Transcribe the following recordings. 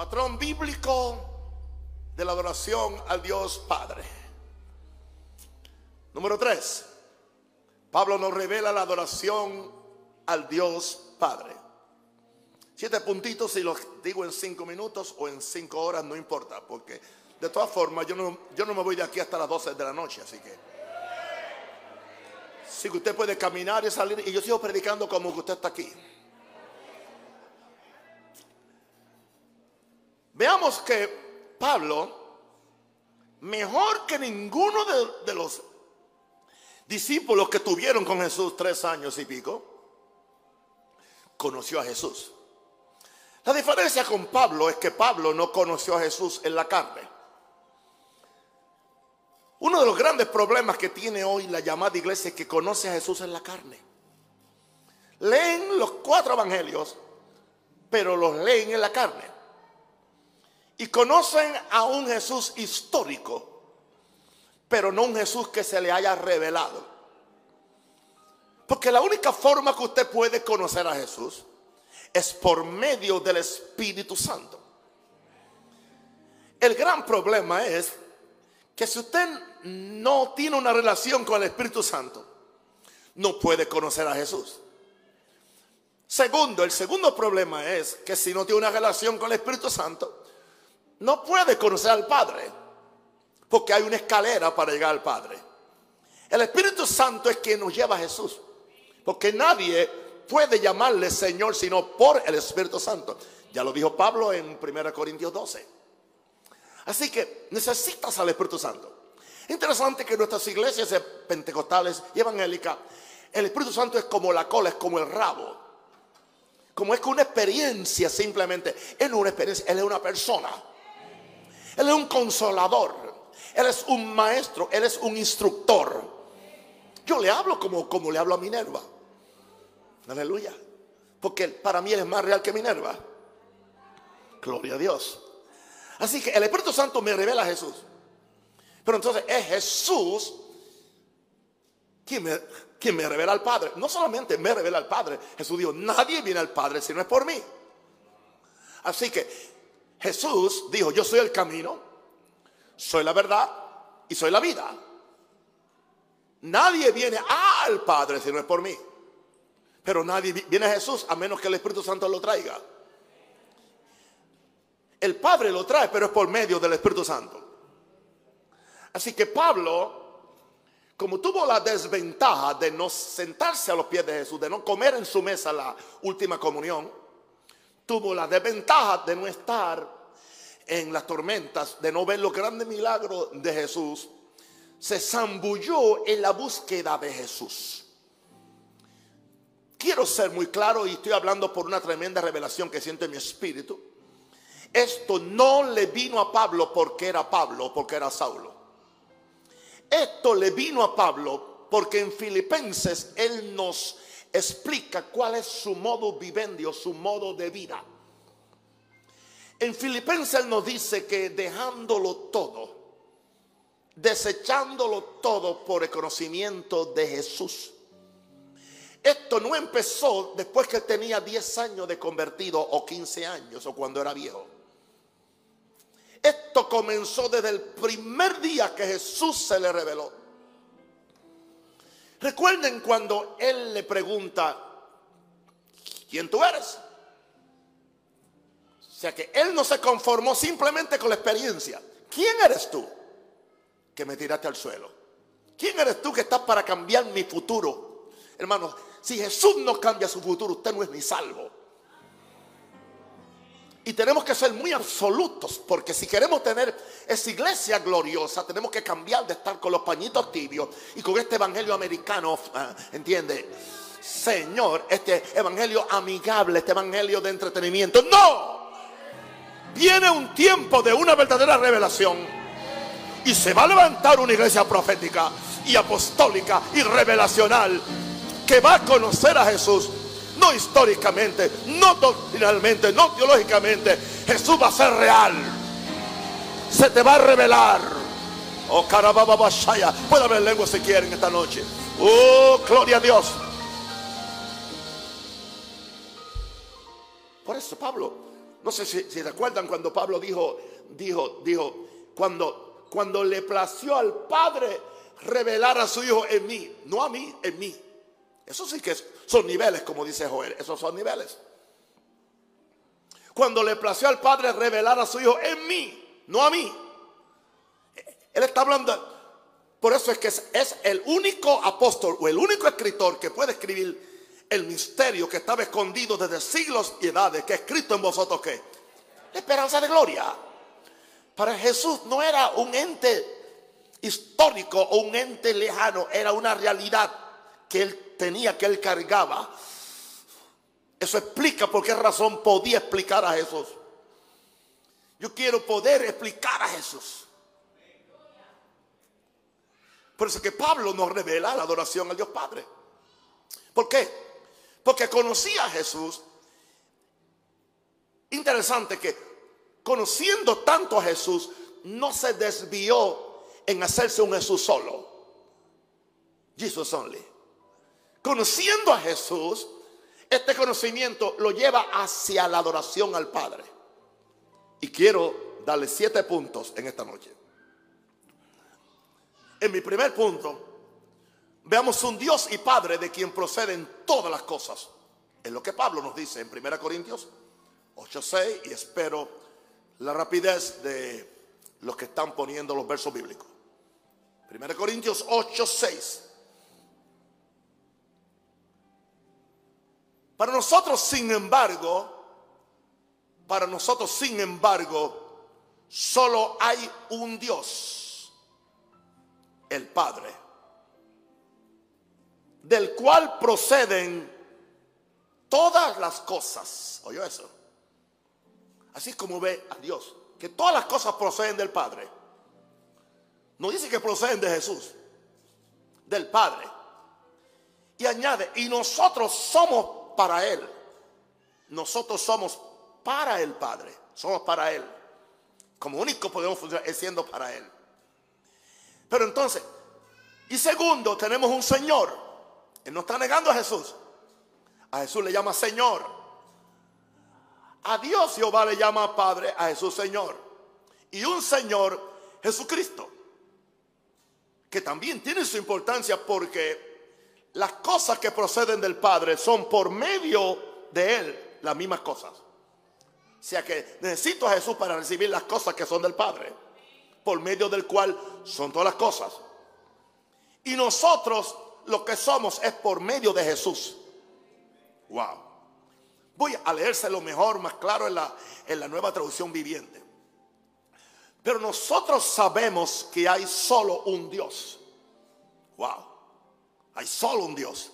Patrón bíblico de la adoración al Dios Padre. Número tres, Pablo nos revela la adoración al Dios Padre. Siete puntitos, si los digo en cinco minutos o en cinco horas, no importa, porque de todas formas yo no, yo no me voy de aquí hasta las 12 de la noche, así que... Si usted puede caminar y salir, y yo sigo predicando como que usted está aquí. Veamos que Pablo, mejor que ninguno de, los discípulos que tuvieron con Jesús tres años y pico, conoció a Jesús. La diferencia con Pablo es que Pablo no conoció a Jesús en la carne. Uno de los grandes problemas que tiene hoy la llamada iglesia es que conoce a Jesús en la carne. Leen los cuatro evangelios, pero los leen en la carne. Y conocen a un Jesús histórico, pero no un Jesús que se le haya revelado. Porque la única forma que usted puede conocer a Jesús es por medio del Espíritu Santo. El gran problema es que si usted no tiene una relación con el Espíritu Santo, no puede conocer a Jesús. Segundo, el segundo problema es que si no tiene una relación con el Espíritu Santo, no puede conocer al Padre porque hay una escalera para llegar al Padre. El Espíritu Santo es quien nos lleva a Jesús, porque nadie puede llamarle Señor sino por el Espíritu Santo. Ya lo dijo Pablo en 1 Corintios 12. Así que necesitas al Espíritu Santo. Interesante que nuestras iglesias pentecostales y evangélicas, el Espíritu Santo es como la cola, es como el rabo. Como es que una experiencia simplemente, es una experiencia, él es una persona. Él es un consolador. Él es un maestro, Él es un instructor. Yo le hablo como, como le hablo a Minerva. Aleluya. Porque para mí Él es más real que Minerva. Gloria a Dios. Así que el Espíritu Santo me revela a Jesús. Pero entonces es Jesús quien me, quien me revela al Padre. No solamente me revela al Padre. Jesús dijo, nadie viene al Padre si no es por mí. Así que Jesús dijo, yo soy el camino, soy la verdad y soy la vida. Nadie viene al Padre si no es por mí. Pero nadie viene a Jesús a menos que el Espíritu Santo lo traiga. El Padre lo trae, pero es por medio del Espíritu Santo. Así que Pablo, como tuvo la desventaja de no sentarse a los pies de Jesús, de no comer en su mesa la última comunión, tuvo la desventaja de no estar en las tormentas, de no ver los grandes milagros de Jesús, se zambulló en la búsqueda de Jesús. Quiero ser muy claro y estoy hablando por una tremenda revelación que siento en mi espíritu. Esto no le vino a Pablo porque era Pablo, porque era Saulo. Esto le vino a Pablo porque en Filipenses él nos explica cuál es su modo vivendi su modo de vida. En Filipenses nos dice que dejándolo todo, desechándolo todo por el conocimiento de Jesús. Esto no empezó después que tenía 10 años de convertido o 15 años o cuando era viejo. Esto comenzó desde el primer día que Jesús se le reveló. Recuerden cuando Él le pregunta, ¿quién tú eres? O sea que él no se conformó simplemente con la experiencia. ¿Quién eres tú que me tiraste al suelo? ¿Quién eres tú que estás para cambiar mi futuro? Hermanos, si Jesús no cambia su futuro, usted no es ni salvo. Y tenemos que ser muy absolutos, porque si queremos tener esa iglesia gloriosa, tenemos que cambiar de estar con los pañitos tibios y con este evangelio americano, ah, ¿entiende? Señor, este evangelio amigable, este evangelio de entretenimiento. No, viene un tiempo de una verdadera revelación y se va a levantar una iglesia profética y apostólica y revelacional que va a conocer a Jesús no históricamente, no doctrinalmente, no teológicamente. Jesús va a ser real. Se te va a revelar. Oh, carababashaya. Puede haber lengua si quieren esta noche. Oh, gloria a Dios. Por eso Pablo No sé si, si recuerdan cuando Pablo dijo, dijo, dijo, cuando, cuando le plació al Padre revelar a su Hijo en mí, no a mí, en mí. Eso sí que son niveles, como dice Joel, esos son niveles. Cuando le plació al Padre revelar a su Hijo en mí, no a mí. Él está hablando, por eso es que es, es el único apóstol o el único escritor que puede escribir el misterio que estaba escondido desde siglos y edades, que escrito en vosotros que la esperanza de gloria. Para Jesús no era un ente histórico o un ente lejano, era una realidad que él tenía, que él cargaba. Eso explica por qué razón podía explicar a Jesús. Yo quiero poder explicar a Jesús. Por eso que Pablo nos revela la adoración al Dios Padre. ¿Por qué? Porque conocía a Jesús. Interesante que conociendo tanto a Jesús, no se desvió en hacerse un Jesús solo. Jesus only. Conociendo a Jesús, este conocimiento lo lleva hacia la adoración al Padre. Y quiero darle siete puntos en esta noche. En mi primer punto, Veamos un Dios y Padre de quien proceden todas las cosas. Es lo que Pablo nos dice en 1 Corintios 8:6 y espero la rapidez de los que están poniendo los versos bíblicos. 1 Corintios 8:6. Para nosotros, sin embargo, para nosotros, sin embargo, solo hay un Dios, el Padre del cual proceden todas las cosas. ¿Oyó eso? Así como ve a Dios, que todas las cosas proceden del Padre. No dice que proceden de Jesús, del Padre. Y añade, y nosotros somos para Él. Nosotros somos para el Padre, somos para Él. Como único podemos funcionar siendo para Él. Pero entonces, y segundo, tenemos un Señor él no está negando a Jesús. A Jesús le llama Señor. A Dios Jehová le llama Padre, a Jesús Señor. Y un Señor, Jesucristo. Que también tiene su importancia porque las cosas que proceden del Padre son por medio de Él las mismas cosas. O sea que necesito a Jesús para recibir las cosas que son del Padre. Por medio del cual son todas las cosas. Y nosotros lo que somos es por medio de Jesús. Wow. Voy a leérselo mejor, más claro en la, en la nueva traducción viviente. Pero nosotros sabemos que hay solo un Dios. Wow. Hay solo un Dios.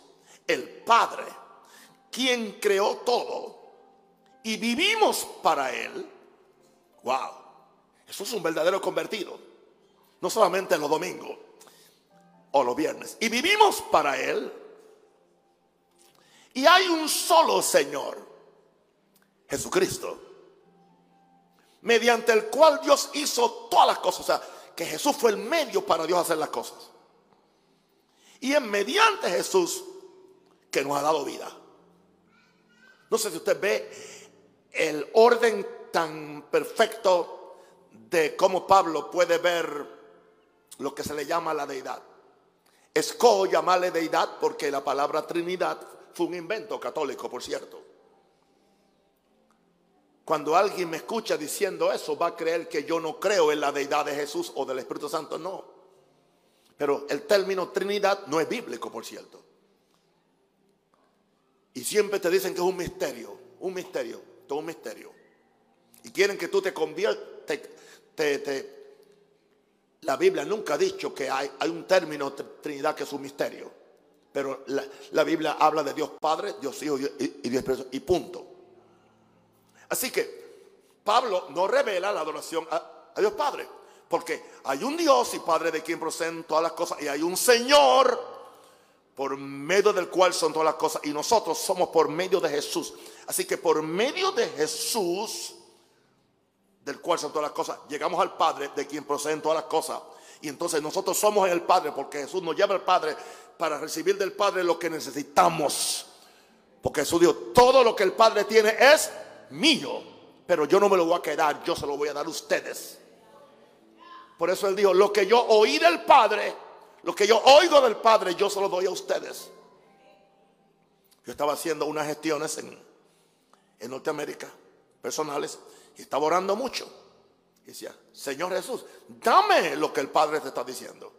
El Padre, quien creó todo. Y vivimos para Él. Wow. Eso es un verdadero convertido. No solamente en los domingos o los viernes. Y vivimos para Él. Y hay un solo Señor, Jesucristo, mediante el cual Dios hizo todas las cosas. O sea, que Jesús fue el medio para Dios hacer las cosas. Y es mediante Jesús que nos ha dado vida. No sé si usted ve el orden tan perfecto de cómo Pablo puede ver lo que se le llama la deidad. Escojo llamarle deidad porque la palabra Trinidad fue un invento católico, por cierto. Cuando alguien me escucha diciendo eso, va a creer que yo no creo en la deidad de Jesús o del Espíritu Santo. No. Pero el término Trinidad no es bíblico, por cierto. Y siempre te dicen que es un misterio, un misterio, todo un misterio. Y quieren que tú te conviertas, te, te, la Biblia nunca ha dicho que hay, un término Trinidad que es un misterio. Pero la, Biblia habla de Dios Padre, Dios Hijo y, Dios Espíritu y punto. Así que Pablo no revela la adoración a Dios Padre. Porque hay un Dios y Padre de quien proceden todas las cosas. Y hay un Señor por medio del cual son todas las cosas. Y nosotros somos por medio de Jesús. Así que por medio de Jesús del cual son todas las cosas, llegamos al Padre de quien proceden todas las cosas. Y entonces nosotros somos el Padre porque Jesús nos lleva al Padre para recibir del Padre lo que necesitamos. Porque Jesús dijo, todo lo que el Padre tiene es mío. pero yo no me lo voy a quedar, yo se lo voy a dar a ustedes. Por eso él dijo, lo que yo oí del Padre, lo que yo oigo del Padre, yo se lo doy a ustedes. Yo estaba haciendo unas gestiones en, en Norteamérica, personales, y estaba orando mucho. Y decía, Señor Jesús, dame lo que el Padre te está diciendo.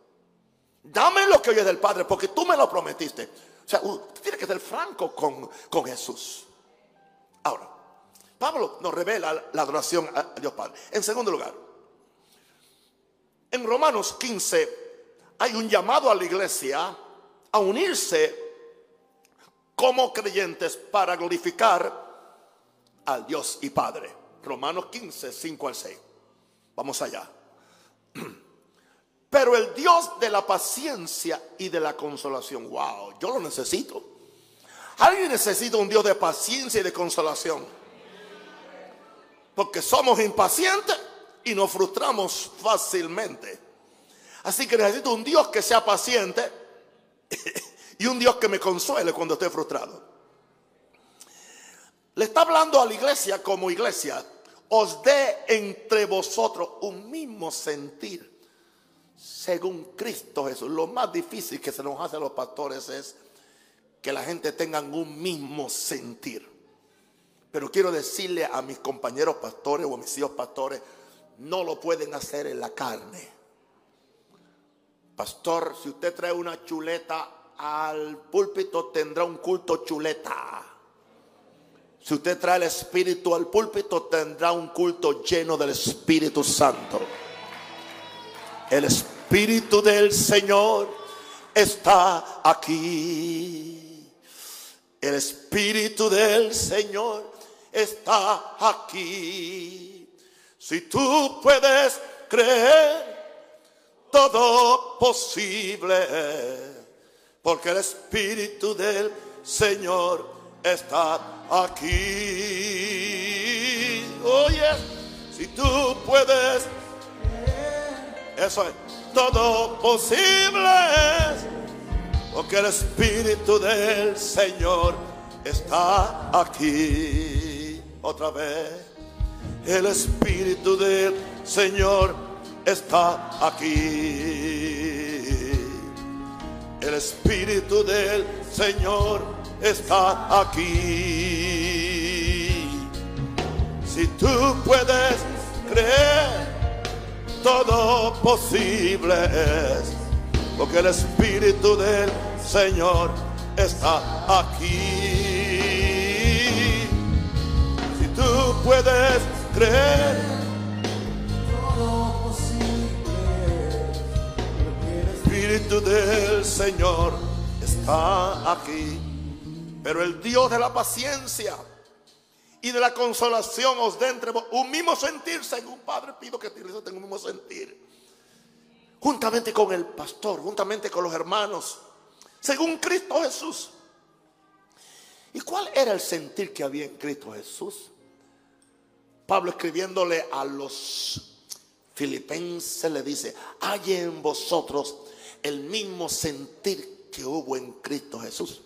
Dame lo que oye del Padre, porque tú me lo prometiste. O sea, usted tiene que ser franco con, con Jesús. Ahora, Pablo nos revela la adoración a Dios Padre. En segundo lugar, en Romanos 15 hay un llamado a la iglesia a unirse como creyentes para glorificar al Dios y Padre. Romanos 15, 5 al 6. Vamos allá. Pero el Dios de la paciencia y de la consolación, wow, yo lo necesito. Alguien necesita un Dios de paciencia y de consolación. Porque somos impacientes y nos frustramos fácilmente. Así que necesito un Dios que sea paciente y un Dios que me consuele cuando esté frustrado. Le está hablando a la iglesia como iglesia. Os dé entre vosotros un mismo sentir según Cristo Jesús. Lo más difícil que se nos hace a los pastores es que la gente tenga un mismo sentir. Pero quiero decirle a mis compañeros pastores o a mis hijos pastores, no lo pueden hacer en la carne. Pastor, si usted trae una chuleta al púlpito, tendrá un culto chuleta. Si usted trae el Espíritu al púlpito, tendrá un culto lleno del Espíritu Santo. El Espíritu del Señor está aquí. El Espíritu del Señor está aquí. Si tú puedes creer, todo posible, porque el Espíritu del Señor está aquí. Oye, si tú puedes, eso es, todo posible, porque el Espíritu del Señor está aquí otra vez. El Espíritu del Señor está aquí. El Espíritu del Señor está aquí. Si tú puedes creer, todo posible es. Porque el Espíritu del Señor está aquí tú puedes creer. Todo posible. El Espíritu del Señor está aquí. Pero el Dios de la paciencia y de la consolación os dé entre un mismo sentir, según Padre pido que tenga un mismo sentir. Juntamente con el pastor, juntamente con los hermanos, según Cristo Jesús. ¿Y cuál era el sentir que había en Cristo Jesús? Pablo escribiéndole a los filipenses le dice, hay en vosotros el mismo sentir que hubo en Cristo Jesús,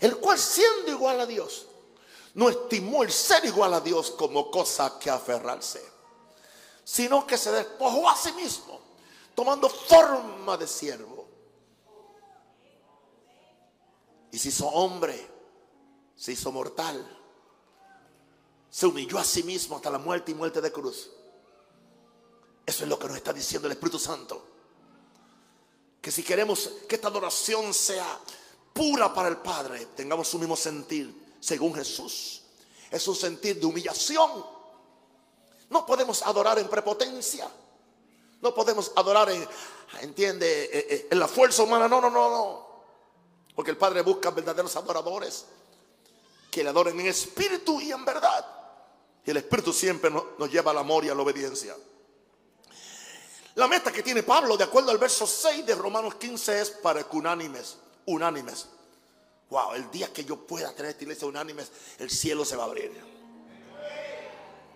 el cual siendo igual a Dios, no estimó el ser igual a Dios como cosa que aferrarse, sino que se despojó a sí mismo, tomando forma de siervo. Y se hizo hombre, se hizo mortal se humilló a sí mismo hasta la muerte y muerte de cruz. Eso es lo que nos está diciendo el Espíritu Santo. Que si queremos que esta adoración sea pura para el Padre, tengamos su mismo sentir, según Jesús. Es un sentir de humillación. No podemos adorar en prepotencia. No podemos adorar en, entiende, eh, eh, en la fuerza humana. No, no, no, no. Porque el Padre busca verdaderos adoradores que le adoren en espíritu y en verdad. Y el Espíritu siempre nos, lleva al amor y a la obediencia. La meta que tiene Pablo, de acuerdo al verso 6 de Romanos 15, es para que unánimes, unánimes. Wow, el día que yo pueda tener esta iglesia unánimes, el cielo se va a abrir.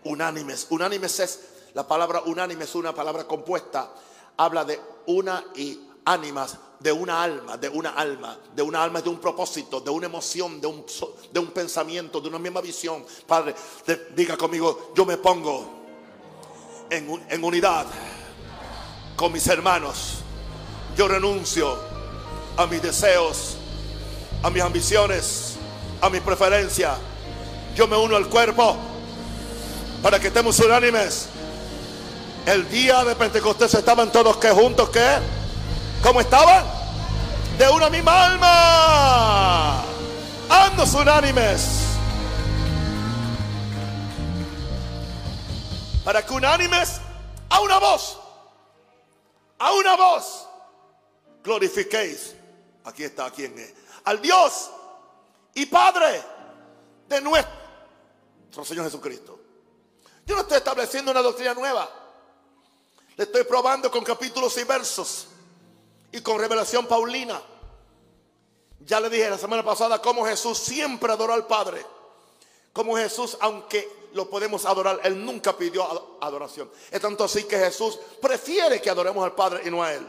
Unánimes, unánimes es, la palabra unánime es una palabra compuesta, habla de una y ánimas de una alma, de una alma, de una alma, de un propósito, de una emoción, de un, de un pensamiento, de una misma visión. Padre, diga conmigo, yo me pongo en, en unidad con mis hermanos. Yo renuncio a mis deseos, a mis ambiciones, a mi preferencia. Yo me uno al cuerpo para que estemos unánimes. El día de Pentecostés estaban todos que juntos, ¿qué? ¿Cómo estaban? De una misma alma. Andos unánimes. Para que unánimes a una voz. A una voz. Glorifiquéis. Aquí está, ¿quién es? Al Dios y Padre de nuestro Señor Jesucristo. Yo no estoy estableciendo una doctrina nueva. Le estoy probando con capítulos y versos y con revelación paulina. Ya le dije la semana pasada cómo Jesús siempre adoró al Padre. Como Jesús, aunque lo podemos adorar, Él nunca pidió adoración. Es tanto así que Jesús prefiere que adoremos al Padre y no a Él.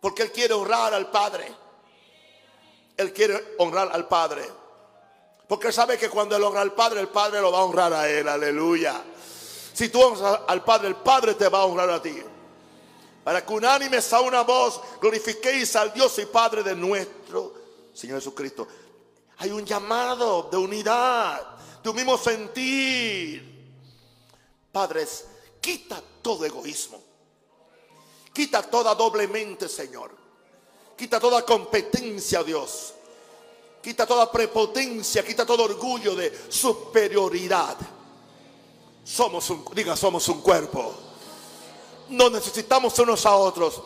Porque Él quiere honrar al Padre. Él quiere honrar al Padre. Porque Él sabe que cuando Él honra al Padre, el Padre lo va a honrar a Él. Aleluya. Si tú honras al Padre, el Padre te va a honrar a ti para que unánimes a una voz glorifiquéis al Dios y Padre de nuestro Señor Jesucristo. Hay un llamado de unidad, de un mismo sentir. Padres, quita todo egoísmo. Quita toda doblemente, Señor. Quita toda competencia, Dios. Quita toda prepotencia, quita todo orgullo de superioridad. Somos un, diga, somos un cuerpo nos necesitamos unos a otros.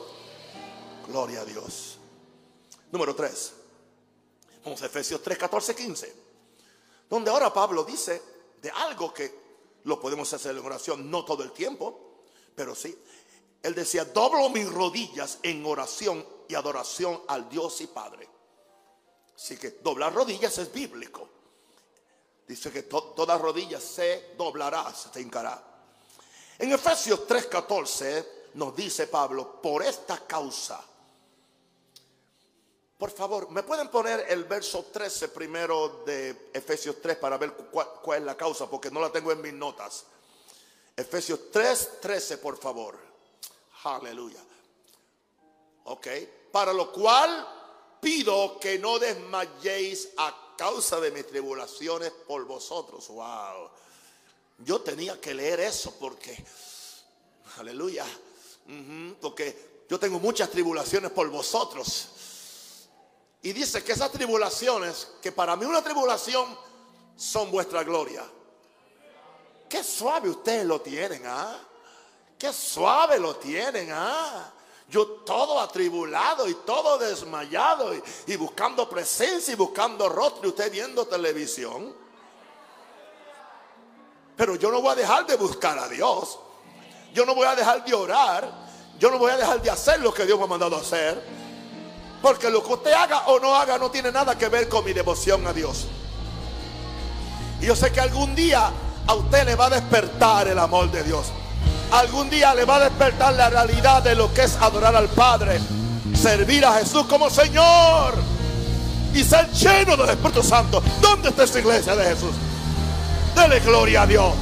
Gloria a Dios. Número 3. Vamos a Efesios 3, 14, 15. Donde ahora Pablo dice de algo que lo podemos hacer en oración, no todo el tiempo, pero sí. Él decía, doblo mis rodillas en oración y adoración al Dios y Padre. Así que doblar rodillas es bíblico. Dice que toda rodilla se doblará, se hincará. En Efesios 3:14 nos dice Pablo, por esta causa. Por favor, ¿me pueden poner el verso 13 primero de Efesios 3 para ver cuál, es la causa? Porque no la tengo en mis notas. Efesios 3, 13, por favor. Aleluya. Ok. Para lo cual pido que no desmayéis a causa de mis tribulaciones por vosotros. Wow. Yo tenía que leer eso porque, aleluya, porque yo tengo muchas tribulaciones por vosotros. Y dice que esas tribulaciones, que para mí una tribulación son vuestra gloria. Qué suave ustedes lo tienen, ¿ah? Qué suave lo tienen, ¿ah? Yo todo atribulado y todo desmayado y, y buscando presencia y buscando rostro y usted viendo televisión. Pero yo no voy a dejar de buscar a Dios. Yo no voy a dejar de orar. Yo no voy a dejar de hacer lo que Dios me ha mandado a hacer. Porque lo que usted haga o no haga no tiene nada que ver con mi devoción a Dios. Y yo sé que algún día a usted le va a despertar el amor de Dios. Algún día le va a despertar la realidad de lo que es adorar al Padre. Servir a Jesús como Señor. Y ser lleno del Espíritu Santo. ¿Dónde está esa iglesia de Jesús? Dele gloria a Dios.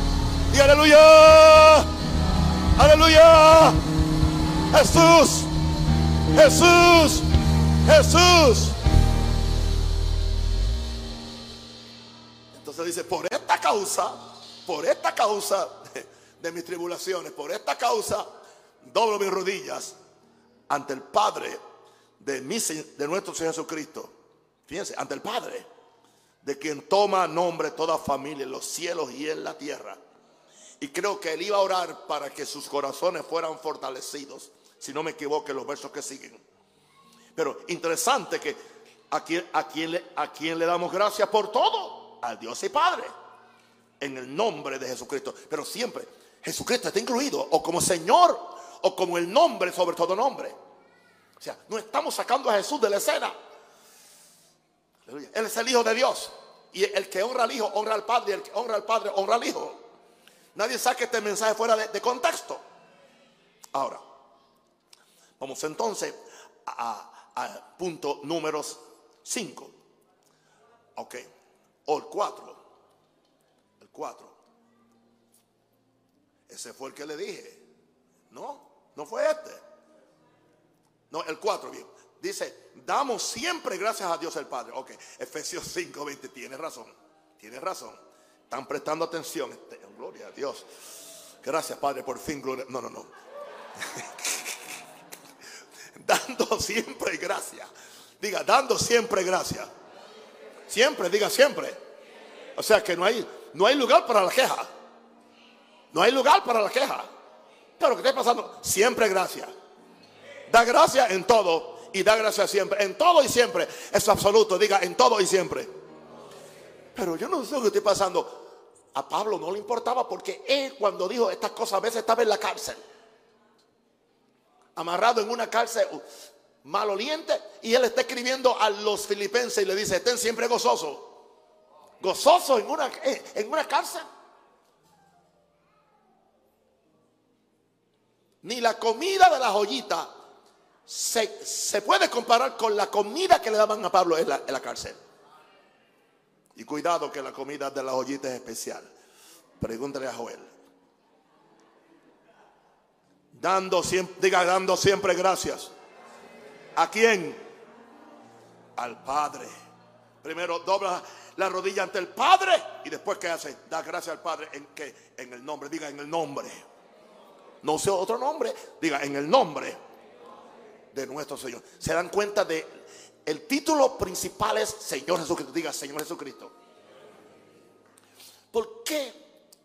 Y aleluya. Aleluya. Jesús. Jesús. Jesús. Entonces dice, por esta causa, por esta causa de mis tribulaciones, por esta causa, doblo mis rodillas ante el Padre de, mi, de nuestro Señor Jesucristo. Fíjense, ante el Padre de quien toma nombre toda familia en los cielos y en la tierra. Y creo que él iba a orar para que sus corazones fueran fortalecidos, si no me equivoco los versos que siguen. Pero interesante que a quien, a a le damos gracias por todo, al Dios y Padre, en el nombre de Jesucristo. Pero siempre Jesucristo está incluido, o como Señor, o como el nombre sobre todo nombre. O sea, no estamos sacando a Jesús de la escena. Él es el Hijo de Dios. Y el que honra al Hijo, honra al Padre. Y el que honra al Padre, honra al Hijo. Nadie saque este mensaje fuera de, contexto. Ahora, vamos entonces a, punto número 5. Ok. O el 4. El 4. Ese fue el que le dije. No, no fue este. No, el 4, bien. Dice, damos siempre gracias a Dios el Padre. Ok, Efesios 5, 20. Tiene razón. Tiene razón. Están prestando atención. Este, gloria a Dios. Gracias, Padre, por fin. Gloria. No, no, no. dando siempre gracias. Diga, dando siempre gracias. Siempre, diga siempre. O sea que no hay, no hay lugar para la queja. No hay lugar para la queja. Pero que esté pasando, siempre gracias. Da gracias en todo y da gracias siempre. En todo y siempre. Es absoluto. Diga en todo y siempre. Pero yo no sé lo que estoy pasando. A Pablo no le importaba porque él cuando dijo estas cosas a veces estaba en la cárcel amarrado en una cárcel maloliente y él está escribiendo a los filipenses y le dice, estén siempre gozosos. Gozosos en una, eh, en una cárcel. Ni la comida de la joyita se, puede comparar con la comida que le daban a Pablo en la, en la cárcel. Y cuidado que la comida de la joyita es especial. Pregúntale a Joel. Dando diga, dando siempre gracias. ¿A quién? Al Padre. Primero dobla la rodilla ante el Padre y después ¿qué hace? Da gracias al Padre en que en el nombre, diga en el nombre. No sé otro nombre, diga en el nombre de nuestro Señor. Se dan cuenta de el título principal es Señor Jesucristo, diga Señor Jesucristo. ¿Por qué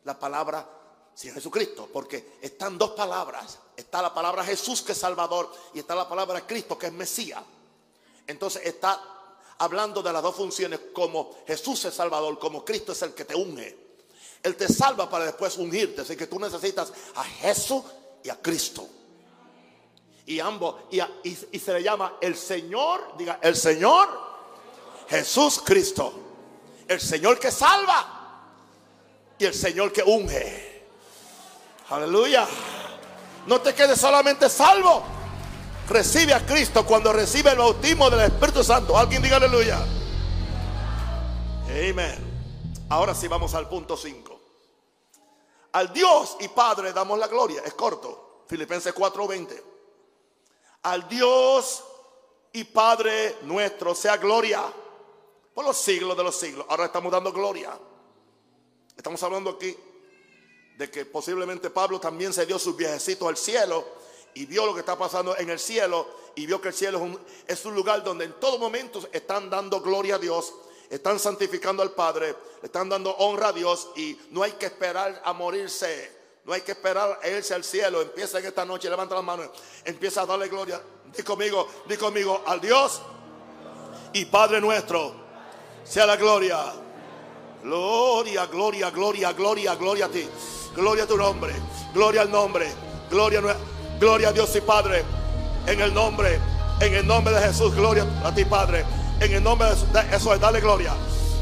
la palabra Señor Jesucristo? Porque están dos palabras Está la palabra Jesús que es Salvador y está la palabra Cristo que es Mesías. Entonces está hablando de las dos funciones como Jesús es Salvador, como Cristo es el que te unge. Él te salva para después ungirte. Así que tú necesitas a Jesús y a Cristo. Y ambos, y, y se le llama el Señor, diga, el Señor Jesús Cristo. El Señor que salva y el Señor que unge. Aleluya. No te quedes solamente salvo. Recibe a Cristo cuando recibe el bautismo del Espíritu Santo. Alguien diga aleluya. Amén. Ahora sí vamos al punto 5. Al Dios y Padre damos la gloria. Es corto. Filipenses 4:20. Al Dios y Padre nuestro sea gloria por los siglos de los siglos. Ahora estamos dando gloria. Estamos hablando aquí de que posiblemente Pablo también se dio sus viajecitos al cielo y vio lo que está pasando en el cielo y vio que el cielo es un, es un lugar donde en todo momento están dando gloria a Dios, están santificando al Padre, están dando honra a Dios y no hay que esperar a morirse, no hay que esperar a irse al cielo. Empieza en esta noche, levanta las manos, empieza a darle gloria. Di conmigo, di conmigo, al Dios y Padre nuestro, sea la gloria. Gloria, gloria, gloria, gloria, gloria a ti. Gloria a tu nombre. Gloria al nombre. Gloria, gloria a Dios y Padre. En el nombre, en el nombre de Jesús. Gloria a ti, Padre. En el nombre de Jesús. Eso es, dale gloria.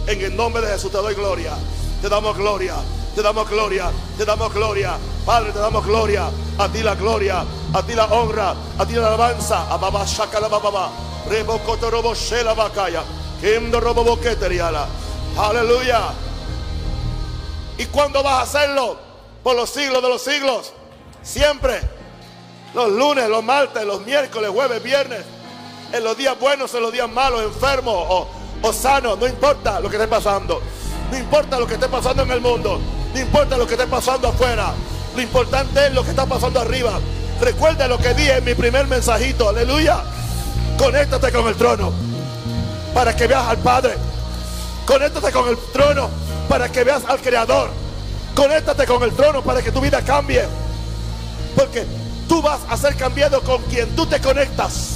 En el nombre de Jesús te doy gloria. Te damos gloria. Te damos gloria. Te damos gloria. Padre, te damos gloria. A ti la gloria. A ti la honra. A ti la alabanza. A baba shakala baba. Rebo kotorobo shela bakaya. Kendo robo boqueteriala. Aleluya. ¿Y cuándo vas a hacerlo? por los siglos de los siglos. Siempre. Los lunes, los martes, los miércoles, jueves, viernes. En los días buenos, en los días malos, enfermos o, o sanos. No importa lo que esté pasando. No importa lo que esté pasando en el mundo. No importa lo que esté pasando afuera. Lo importante es lo que está pasando arriba. Recuerda lo que dije en mi primer mensajito. Aleluya. Conéctate con el trono. Para que veas al Padre. Conéctate con el trono. Para que veas al Creador Conéctate con el trono para que tu vida cambie. Porque tú vas a ser cambiado con quien tú te conectas.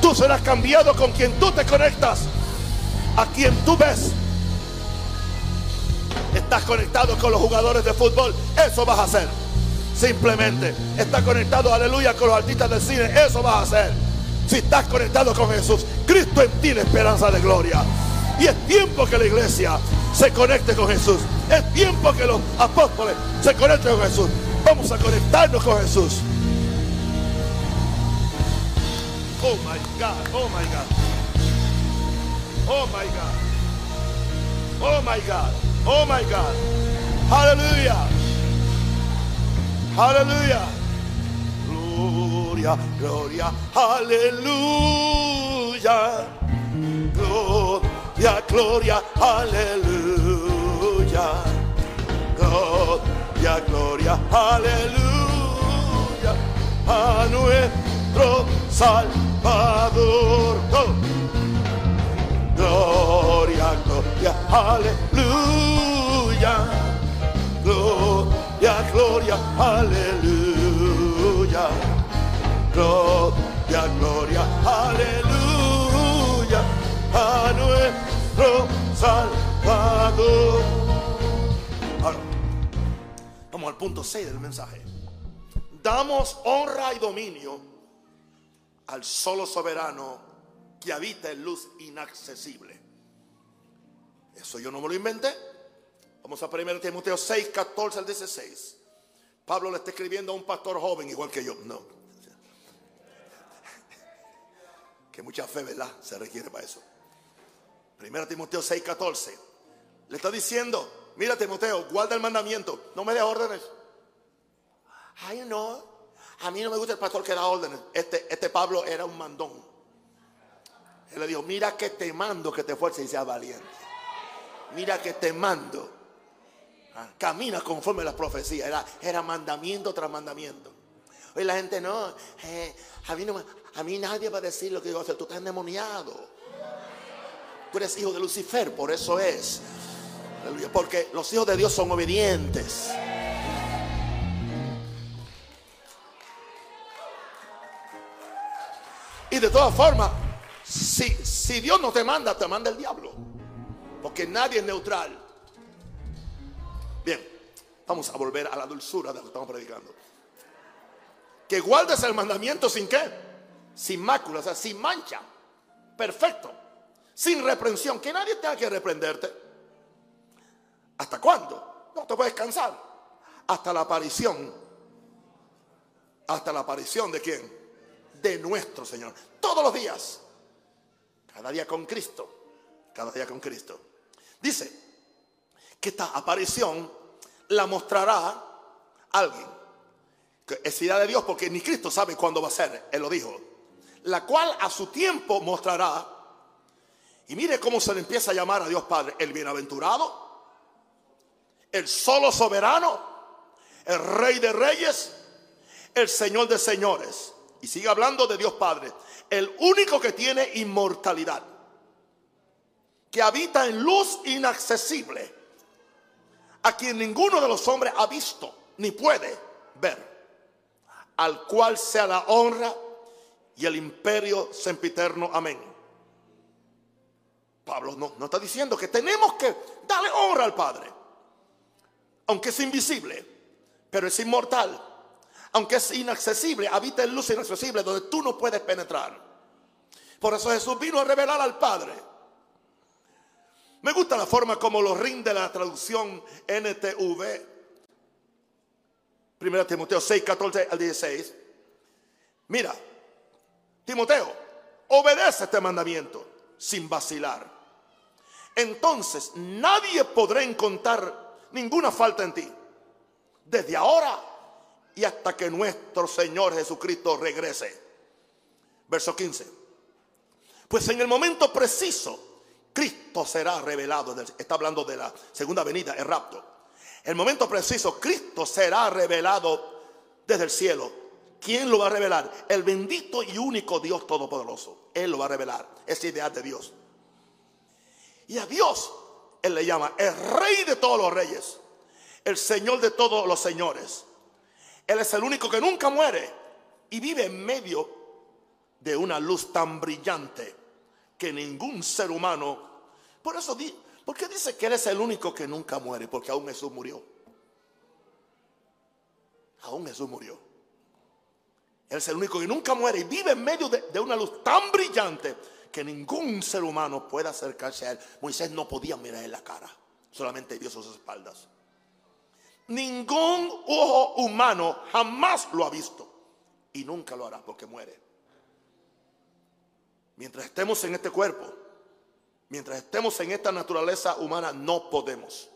Tú serás cambiado con quien tú te conectas. A quien tú ves. Estás conectado con los jugadores de fútbol. Eso vas a hacer. Simplemente. Estás conectado, aleluya, con los artistas del cine. Eso vas a hacer. Si estás conectado con Jesús. Cristo en ti la esperanza de gloria. Y es tiempo que la iglesia se conecte con Jesús. Es tiempo que los apóstoles se conecten con Jesús. Vamos a conectarnos con Jesús. Oh my God, oh my God. Oh my God. Oh my God. Oh my God. Hallelujah. Hallelujah. Gloria, gloria, aleluya. Gloria, gloria, aleluya. Gloria, gloria, aleluya. A nuestro Salvador. Gloria, gloria, aleluya. Gloria, aleluya. Gloria, gloria, aleluya. A nuestro Salvador. Ahora, vamos al punto 6 del mensaje. Damos honra y dominio al solo soberano que habita en luz inaccesible. Eso yo no me lo inventé. Vamos a 1 Timoteo 6, 14 al 16. Pablo le está escribiendo a un pastor joven igual que yo. No. Que mucha fe, ¿verdad? Se requiere para eso. 1 Timoteo 6, 14. Le está diciendo, mira Timoteo, guarda el mandamiento. No me des órdenes. Ay, no. A mí no me gusta el pastor que da órdenes. Este, este Pablo era un mandón. Él le dijo, mira que te mando que te fuerces y seas valiente. Mira que te mando. Camina conforme a las profecías. Era, era mandamiento tras mandamiento. Hoy la gente no, eh, a, mí no, a mí nadie va a decir lo que yo hacer. Tú estás endemoniado. Tú eres hijo de Lucifer, por eso es. Porque los hijos de Dios son obedientes. Y de todas formas, si, si Dios no te manda, te manda el diablo. Porque nadie es neutral. Bien, vamos a volver a la dulzura de lo que estamos predicando. Que guardes el mandamiento sin qué? Sin mácula, o sea, sin mancha. Perfecto. Sin reprensión. Que nadie tenga que reprenderte. ¿Hasta cuándo? No te puedes cansar. Hasta la aparición. Hasta la aparición de quién? de nuestro Señor. Todos los días. Cada día con Cristo. Cada día con Cristo. Dice que esta aparición la mostrará alguien. Que es idea de Dios porque ni Cristo sabe cuándo va a ser. Él lo dijo. La cual a su tiempo mostrará. Y mire cómo se le empieza a llamar a Dios Padre. El bienaventurado. El solo soberano. El rey de reyes. El señor de señores y sigue hablando de Dios Padre, el único que tiene inmortalidad, que habita en luz inaccesible, a quien ninguno de los hombres ha visto ni puede ver, al cual sea la honra y el imperio sempiterno. Amén. Pablo no, no está diciendo que tenemos que darle honra al Padre, aunque es invisible, pero es inmortal aunque es inaccesible, habita en luz inaccesible donde tú no puedes penetrar. Por eso Jesús vino a revelar al Padre. Me gusta la forma como lo rinde la traducción NTV. 1 Timoteo 6, 14 al 16. Mira, Timoteo, obedece este mandamiento sin vacilar. Entonces nadie podrá encontrar ninguna falta en ti. Desde ahora y hasta que nuestro Señor Jesucristo regrese. Verso 15. Pues en el momento preciso, Cristo será revelado. Está hablando de la segunda venida, el rapto. El momento preciso, Cristo será revelado desde el cielo. ¿Quién lo va a revelar? El bendito y único Dios Todopoderoso. Él lo va a revelar. Es idea de Dios. Y a Dios, Él le llama el Rey de todos los reyes. El Señor de todos los señores él es el único que nunca muere y vive en medio de una luz tan brillante que ningún ser humano... Por eso, ¿por qué dice que Él es el único que nunca muere? Porque aún Jesús murió. Aún Jesús murió. Él es el único que nunca muere y vive en medio de, de una luz tan brillante que ningún ser humano puede acercarse a Él. Moisés no podía mirar en la cara, solamente vio sus espaldas. Ningún ojo humano jamás lo ha visto y nunca lo hará porque muere. Mientras estemos en este cuerpo, mientras estemos en esta naturaleza humana, no podemos.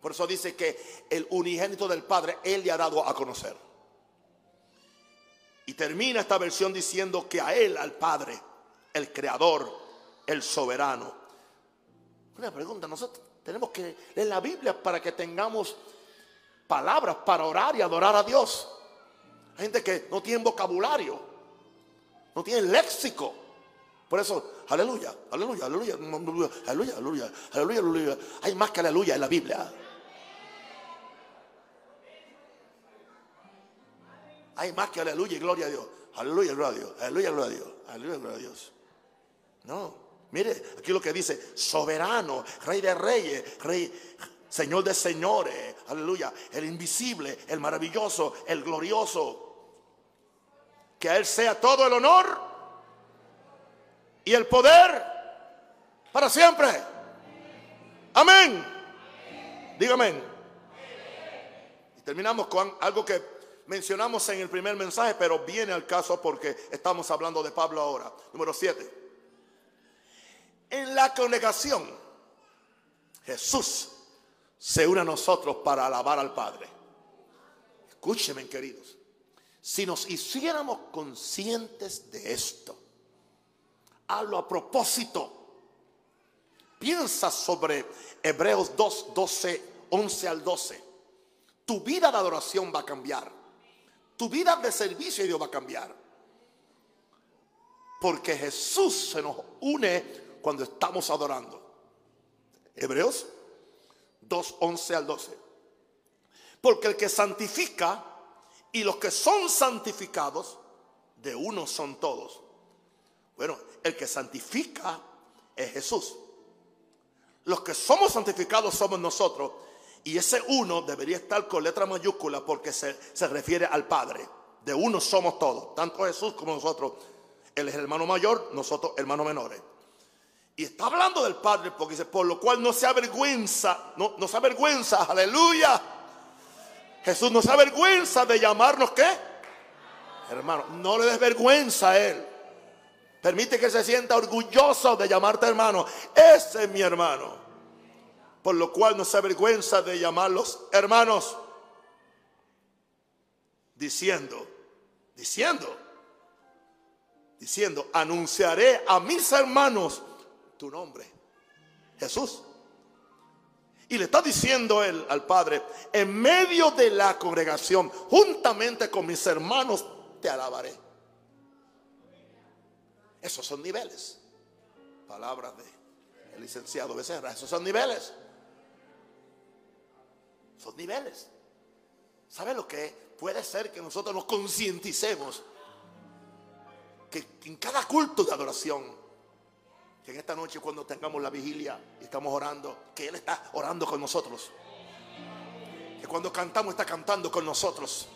Por eso dice que el unigénito del Padre, Él le ha dado a conocer. Y termina esta versión diciendo que a Él, al Padre, el Creador, el Soberano. Una pregunta, nosotros tenemos que leer la Biblia para que tengamos palabras para orar y adorar a Dios. Hay gente que no tiene vocabulario, no tiene léxico. Por eso, aleluya, aleluya, aleluya, aleluya, aleluya, aleluya. Hay más que aleluya en la Biblia. Hay más que aleluya y gloria a Dios. Aleluya, gloria a Dios. Aleluya, gloria a Dios. Aleluya, gloria a Dios. No, mire, aquí lo que dice, soberano, rey de reyes, rey, señor de señores. Aleluya, el invisible, el maravilloso, el glorioso. Que a Él sea todo el honor y el poder para siempre. Amén. Dígame. Y terminamos con algo que mencionamos en el primer mensaje, pero viene al caso porque estamos hablando de Pablo ahora. Número 7. En la congregación, Jesús se une a nosotros para alabar al Padre. Escúcheme, queridos. Si nos hiciéramos conscientes de esto, hablo a propósito. Piensa sobre Hebreos 2, 12, 11 al 12. Tu vida de adoración va a cambiar. Tu vida de servicio Dios va a cambiar. Porque Jesús se nos une cuando estamos adorando. Hebreos 2, 11 al 12. Porque el que santifica y los que son santificados, de uno son todos. Bueno, el que santifica es Jesús. Los que somos santificados somos nosotros. Y ese uno debería estar con letra mayúscula porque se, refiere al Padre. De uno somos todos, tanto Jesús como nosotros. Él es el hermano mayor, nosotros hermanos menores. Y está hablando del Padre porque dice, por lo cual no se avergüenza, no, no se avergüenza, aleluya. Jesús no se avergüenza de llamarnos qué? Hermano, no le des vergüenza a Él. Permite que se sienta orgulloso de llamarte hermano. Ese es mi hermano por lo cual no se avergüenza de llamarlos hermanos, diciendo, diciendo, diciendo, anunciaré a mis hermanos tu nombre, Jesús. Y le está diciendo él al Padre, en medio de la congregación, juntamente con mis hermanos, te alabaré. Esos son niveles. Palabras de licenciado Becerra, esos son niveles. Son niveles. ¿Sabe lo que Puede ser que nosotros nos concienticemos que en cada culto de adoración, que en esta noche cuando tengamos la vigilia y estamos orando, que Él está orando con nosotros. Que cuando cantamos está cantando con nosotros